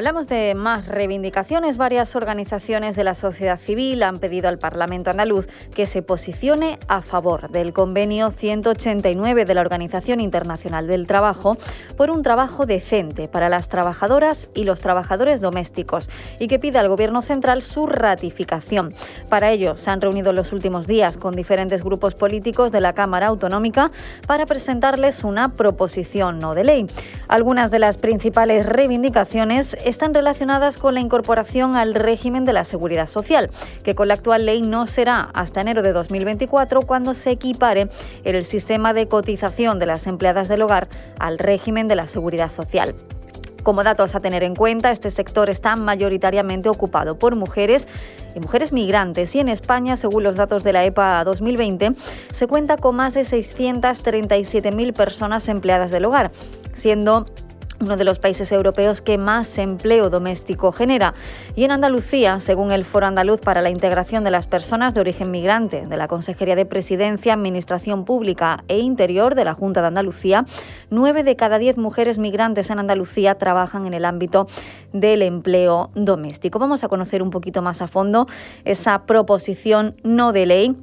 Hablamos de más reivindicaciones. Varias organizaciones de la sociedad civil han pedido al Parlamento andaluz que se posicione a favor del convenio 189 de la Organización Internacional del Trabajo por un trabajo decente para las trabajadoras y los trabajadores domésticos y que pida al Gobierno central su ratificación. Para ello, se han reunido en los últimos días con diferentes grupos políticos de la Cámara Autonómica para presentarles una proposición no de ley. Algunas de las principales reivindicaciones están relacionadas con la incorporación al régimen de la seguridad social, que con la actual ley no será hasta enero de 2024 cuando se equipare el sistema de cotización de las empleadas del hogar al régimen de la seguridad social. Como datos a tener en cuenta, este sector está mayoritariamente ocupado por mujeres y mujeres migrantes y en España, según los datos de la EPA 2020, se cuenta con más de 637.000 personas empleadas del hogar, siendo uno de los países europeos que más empleo doméstico genera. Y en Andalucía, según el Foro Andaluz para la Integración de las Personas de Origen Migrante de la Consejería de Presidencia, Administración Pública e Interior de la Junta de Andalucía, nueve de cada diez mujeres migrantes en Andalucía trabajan en el ámbito del empleo doméstico. Vamos a conocer un poquito más a fondo esa proposición no de ley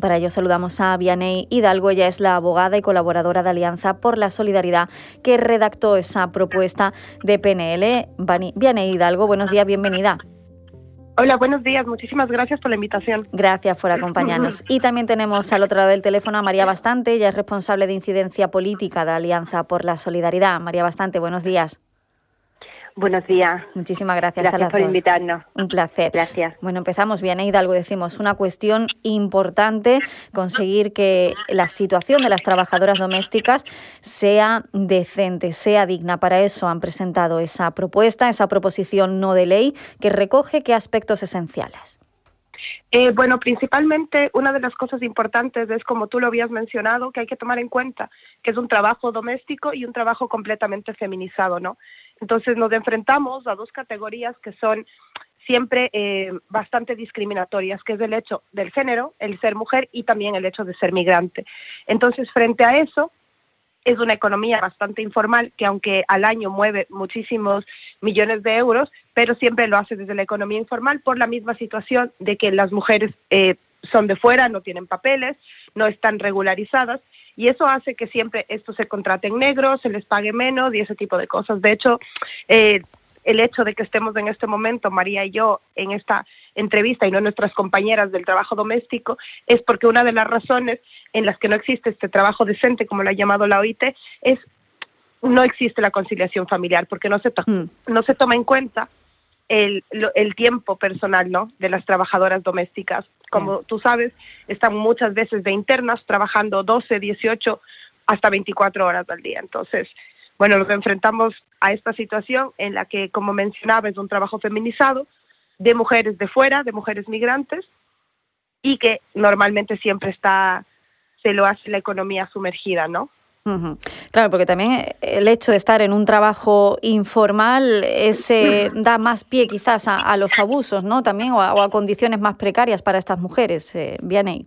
para ello saludamos a Vianey Hidalgo, ella es la abogada y colaboradora de Alianza por la Solidaridad que redactó esa propuesta de PNL. Vianey Hidalgo, buenos días, bienvenida. Hola, buenos días. Muchísimas gracias por la invitación. Gracias por acompañarnos. Y también tenemos al otro lado del teléfono a María Bastante, ella es responsable de incidencia política de Alianza por la Solidaridad. María Bastante, buenos días. Buenos días. Muchísimas gracias, gracias por invitarnos. Un placer. Gracias. Bueno, empezamos bien, Hidalgo. Decimos una cuestión importante, conseguir que la situación de las trabajadoras domésticas sea decente, sea digna. Para eso han presentado esa propuesta, esa proposición no de ley, que recoge qué aspectos esenciales. Eh, bueno, principalmente una de las cosas importantes es, como tú lo habías mencionado, que hay que tomar en cuenta que es un trabajo doméstico y un trabajo completamente feminizado, ¿no? Entonces nos enfrentamos a dos categorías que son siempre eh, bastante discriminatorias, que es el hecho del género, el ser mujer y también el hecho de ser migrante. Entonces, frente a eso, es una economía bastante informal que aunque al año mueve muchísimos millones de euros, pero siempre lo hace desde la economía informal por la misma situación de que las mujeres eh, son de fuera, no tienen papeles, no están regularizadas y eso hace que siempre esto se contrate en negro, se les pague menos y ese tipo de cosas. De hecho, eh, el hecho de que estemos en este momento, María y yo, en esta entrevista y no nuestras compañeras del trabajo doméstico, es porque una de las razones en las que no existe este trabajo decente, como lo ha llamado la OIT, es no existe la conciliación familiar, porque no se, mm. no se toma en cuenta el, el, tiempo personal ¿no? de las trabajadoras domésticas. Como tú sabes, están muchas veces de internas trabajando 12, 18, hasta 24 horas al día. Entonces, bueno, nos enfrentamos a esta situación en la que, como mencionaba, es un trabajo feminizado de mujeres de fuera, de mujeres migrantes, y que normalmente siempre está, se lo hace la economía sumergida, ¿no? Claro, porque también el hecho de estar en un trabajo informal ese da más pie quizás a, los abusos, ¿no? También o a, condiciones más precarias para estas mujeres, eh, ahí.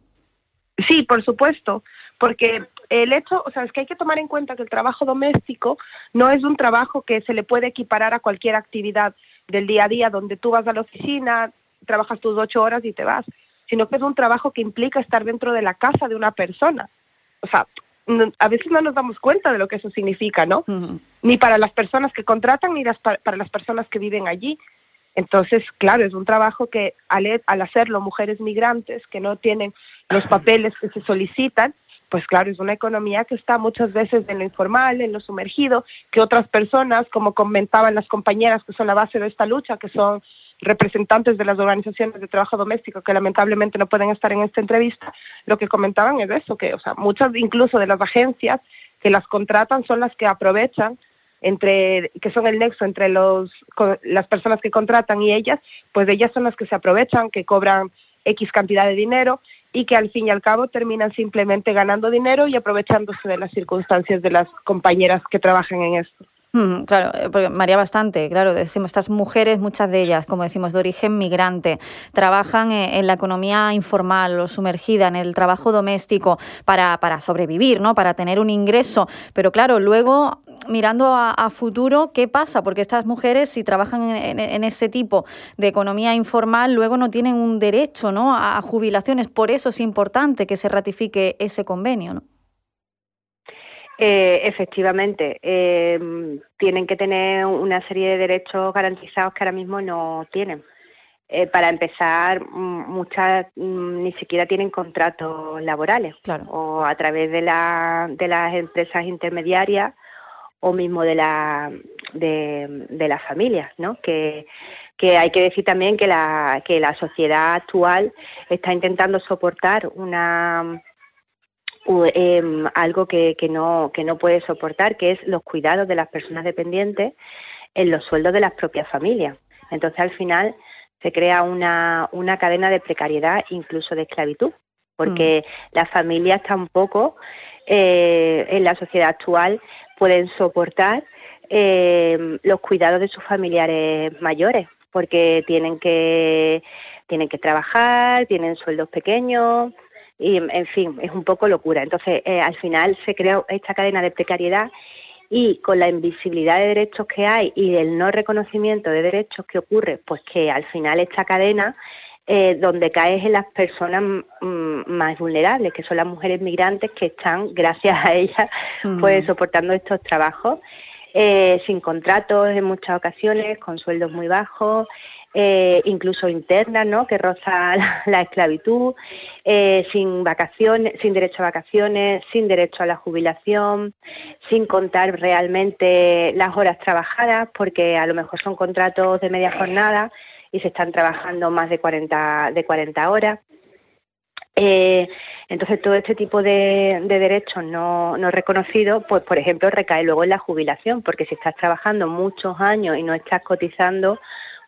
Sí, por supuesto, porque el hecho, o sea, es que hay que tomar en cuenta que el trabajo doméstico no es un trabajo que se le puede equiparar a cualquier actividad del día a día, donde tú vas a la oficina, trabajas tus ocho horas y te vas, sino que es un trabajo que implica estar dentro de la casa de una persona. O sea, a veces no nos damos cuenta de lo que eso significa, ¿no? Ni para las personas que contratan, ni para las personas que viven allí. Entonces, claro, es un trabajo que al, al hacerlo mujeres migrantes que no tienen los papeles que se solicitan, pues claro, es una economía que está muchas veces en lo informal, en lo sumergido, que otras personas, como comentaban las compañeras que son la base de esta lucha, que son representantes de las organizaciones de trabajo doméstico que lamentablemente no pueden estar en esta entrevista, lo que comentaban es eso, que o sea, muchas incluso de las agencias que las contratan son las que aprovechan entre que son el nexo entre los las personas que contratan y ellas, pues ellas son las que se aprovechan, que cobran X cantidad de dinero y que al fin y al cabo terminan simplemente ganando dinero y aprovechándose de las circunstancias de las compañeras que trabajan en esto. Claro, eh, porque María bastante, claro, decimos, estas mujeres, muchas de ellas, como decimos, de origen migrante, trabajan eh, en la economía informal o sumergida en el trabajo doméstico para, para sobrevivir, ¿no? Para tener un ingreso. Pero claro, luego mirando a, futuro, ¿qué pasa? Porque estas mujeres, si trabajan en, ese tipo de economía informal, luego no tienen un derecho ¿no? a, jubilaciones. Por eso es importante que se ratifique ese convenio. Eh, efectivamente, eh, tienen que tener una serie de derechos garantizados que ahora mismo no tienen. Eh, para empezar, muchas mm, ni siquiera tienen contratos laborales o a través de, la, de las empresas intermediarias o mismo de la de, de las familias, ¿no? Que, que hay que decir también que la que la sociedad actual está intentando soportar una em, algo que, que no que no puede soportar, que es los cuidados de las personas dependientes en los sueldos de las propias familias. Entonces, al final se crea una, una cadena de precariedad, incluso de esclavitud, porque mm. las familias tampoco eh, en la sociedad actual pueden soportar eh, los cuidados de sus familiares mayores, porque tienen que, tienen que trabajar, tienen sueldos pequeños, y en fin, es un poco locura. Entonces, eh, al final se crea esta cadena de precariedad y con la invisibilidad de derechos que hay y el no reconocimiento de derechos que ocurre, pues que al final esta cadena eh, donde caes en las personas mm, más vulnerables, que son las mujeres migrantes que están, gracias a ellas, pues mm. soportando estos trabajos, eh, sin contratos en muchas ocasiones, con sueldos muy bajos, eh, incluso internas, ¿no? que roza la, esclavitud, sin vacaciones, sin derecho a vacaciones, sin derecho a la jubilación, sin contar realmente las horas trabajadas, porque a lo mejor son contratos de media jornada y se están trabajando más de 40, de 40 horas. Eh, entonces, todo este tipo de, derechos no, no, reconocidos, pues, por ejemplo, recae luego en la jubilación, porque si estás trabajando muchos años y no estás cotizando,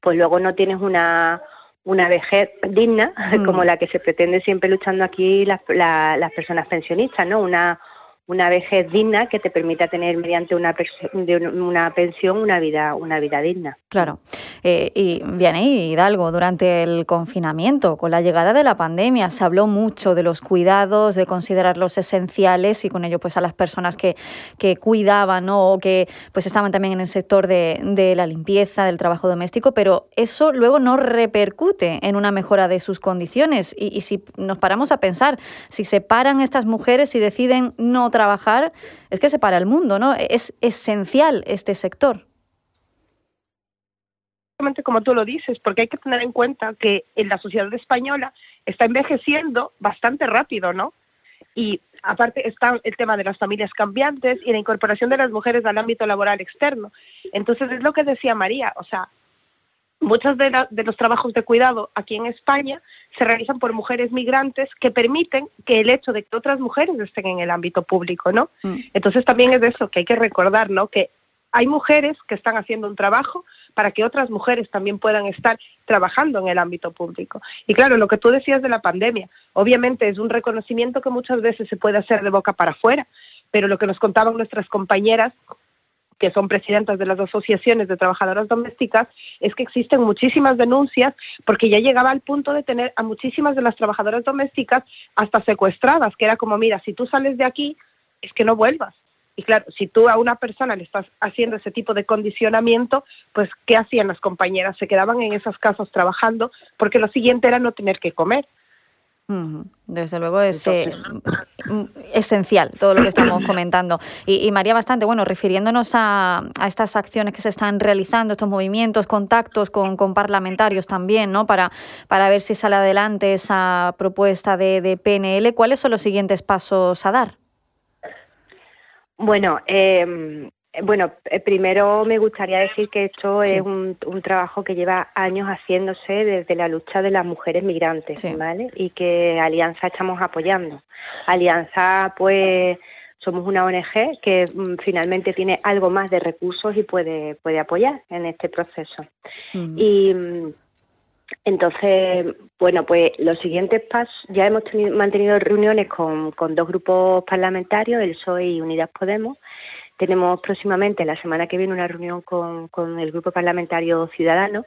pues luego no tienes una, una vejez digna, como mm. la que se pretende siempre luchando aquí las, las personas pensionistas, ¿no? Una, una vejez digna que te permita tener mediante una, una pensión una vida, una vida digna. Claro. Eh, y viene Hidalgo, durante el confinamiento, con la llegada de la pandemia, se habló mucho de los cuidados, de considerarlos esenciales y con ello pues a las personas que, que cuidaban o que pues estaban también en el sector de, de la limpieza, del trabajo doméstico, pero eso luego no repercute en una mejora de sus condiciones. Y, y si nos paramos a pensar, si se paran estas mujeres y deciden no trabajar, es que se para el mundo, ¿no? Es esencial este sector como tú lo dices, porque hay que tener en cuenta que en la sociedad española está envejeciendo bastante rápido, ¿no? Y aparte está el tema de las familias cambiantes y la incorporación de las mujeres al ámbito laboral externo. Entonces es lo que decía María, o sea, muchos de, de, los trabajos de cuidado aquí en España se realizan por mujeres migrantes que permiten que el hecho de que otras mujeres estén en el ámbito público, ¿no? Mm. Entonces también es de eso que hay que recordar, ¿no? Que hay mujeres que están haciendo un trabajo para que otras mujeres también puedan estar trabajando en el ámbito público. Y claro, lo que tú decías de la pandemia, obviamente es un reconocimiento que muchas veces se puede hacer de boca para afuera, pero lo que nos contaban nuestras compañeras que son presidentas de las asociaciones de trabajadoras domésticas, es que existen muchísimas denuncias porque ya llegaba al punto de tener a muchísimas de las trabajadoras domésticas hasta secuestradas, que era como, mira, si tú sales de aquí, es que no vuelvas. Y claro, si tú a una persona le estás haciendo ese tipo de condicionamiento, pues ¿qué hacían las compañeras? Se quedaban en esas casas trabajando porque lo siguiente era no tener que comer. Desde luego es eh, mm, esencial todo lo que estamos comentando. Y, María, bastante, bueno, refiriéndonos a, estas acciones que se están realizando, estos movimientos, contactos con, parlamentarios también, ¿no? Para, para ver si sale adelante esa propuesta de, de PNL, ¿cuáles son los siguientes pasos a dar? Bueno, em, bueno, eh, primero me gustaría decir que esto es un, trabajo que lleva años haciéndose desde la lucha de las mujeres migrantes, ¿vale? Y que Alianza estamos apoyando. Alianza, pues, somos una ONG que mm, finalmente tiene algo más de recursos y puede, puede apoyar en este proceso. Y mm, entonces, bueno, pues los siguientes pasos, ya hemos mantenido reuniones con, con dos grupos parlamentarios, el PSOE y Unidas Podemos. Tenemos próximamente, la semana que viene, una reunión con, con el grupo parlamentario Ciudadano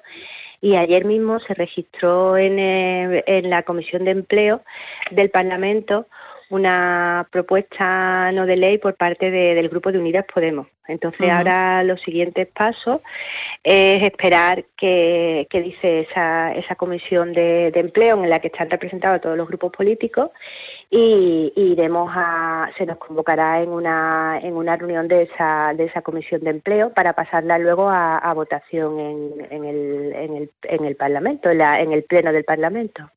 y ayer mismo se registró en, eh, en la Comisión de Empleo del Parlamento una propuesta no de ley por parte del grupo de Unidas Podemos. Entonces ahora los siguientes pasos es esperar qué, dice esa, esa comisión de, empleo en la que están representados todos los grupos políticos y, iremos a, se nos convocará en una, en una reunión de esa, de esa comisión de empleo para pasarla luego a, votación en, en, el, en, el, en el Parlamento, en, el Pleno del Parlamento.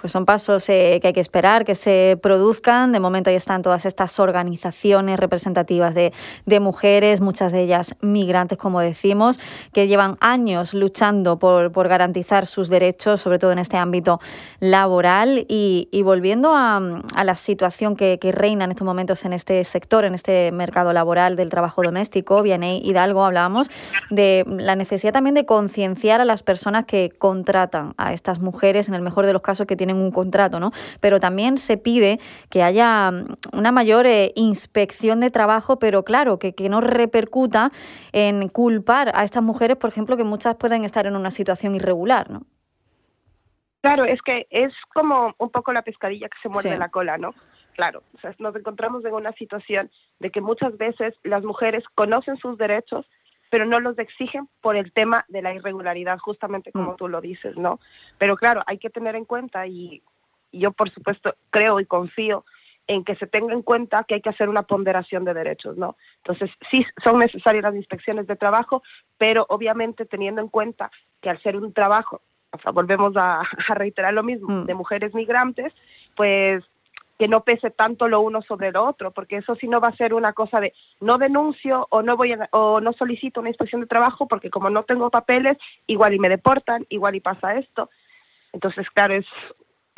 Pues son pasos eh, que hay que esperar que se produzcan. De momento ahí están todas estas organizaciones representativas de, de mujeres muchas de ellas migrantes, como decimos, que llevan años luchando por, por garantizar sus derechos, sobre todo en este ámbito laboral. Y, volviendo a, la situación que, reina en estos momentos en este sector, en este mercado laboral del trabajo doméstico, Vianey Hidalgo, hablábamos de la necesidad también de concienciar a las personas que contratan a estas mujeres, en el mejor de los casos que tienen un contrato, ¿no? Pero también se pide que haya una mayor eh, inspección de trabajo, pero claro, que, que no repercuta en culpar a estas mujeres, por ejemplo, que muchas pueden estar en una situación irregular, ¿no? Claro, es que es como un poco la pescadilla que se muerde la cola, ¿no? Claro, o sea, nos encontramos en una situación de que muchas veces las mujeres conocen sus derechos, pero no los exigen por el tema de la irregularidad, justamente como mm. tú lo dices, ¿no? Pero claro, hay que tener en cuenta y yo por supuesto creo y confío en que se tenga en cuenta que hay que hacer una ponderación de derechos, ¿no? Entonces, sí son necesarias las inspecciones de trabajo, pero obviamente teniendo en cuenta que al ser un trabajo, o sea, volvemos a, reiterar lo mismo, mm. de mujeres migrantes, pues que no pese tanto lo uno sobre lo otro, porque eso sí no va a ser una cosa de no denuncio o no voy o no solicito una inspección de trabajo porque como no tengo papeles, igual y me deportan, igual y pasa esto. Entonces, claro, es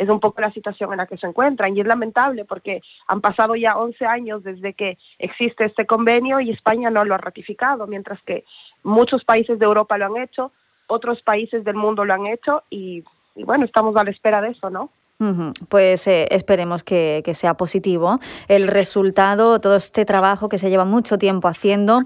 es un poco la situación en la que se encuentran. Y es lamentable porque han pasado ya 11 años desde que existe este convenio y España no lo ha ratificado, mientras que muchos países de Europa lo han hecho, otros países del mundo lo han hecho y, bueno, estamos a la espera de eso, ¿no? Pues eh, esperemos que, que sea positivo. El resultado, todo este trabajo que se lleva mucho tiempo haciendo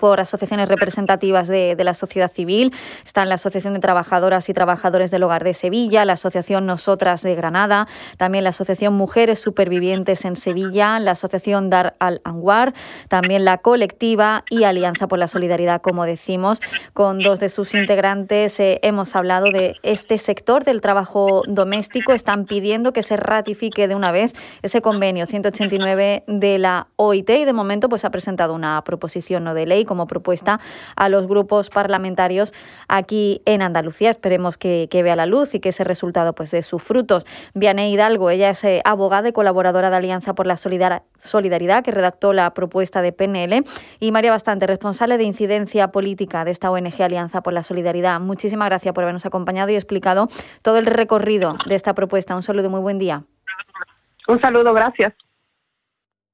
por asociaciones representativas de, la sociedad civil. Están la Asociación de Trabajadoras y Trabajadores del Hogar de Sevilla, la Asociación Nosotras de Granada, también la Asociación Mujeres Supervivientes en Sevilla, la Asociación Dar al Anguar, también la Colectiva y Alianza por la Solidaridad, como decimos. Con dos de sus integrantes eh, hemos hablado de este sector del trabajo doméstico. Están pidiendo que se ratifique de una vez ese convenio 189 de la OIT y de momento pues ha presentado una proposición no de ley como propuesta a los grupos parlamentarios aquí en Andalucía. Esperemos que, vea la luz y que ese resultado pues dé sus frutos. Vianey Hidalgo, ella es eh, abogada y colaboradora de Alianza por la Solidaridad, que redactó la propuesta de PNL, y María Bastante, responsable de incidencia política de esta ONG Alianza por la Solidaridad. Muchísimas gracias por habernos acompañado y explicado todo el recorrido de esta propuesta. Un saludo, muy buen día. Un saludo, gracias.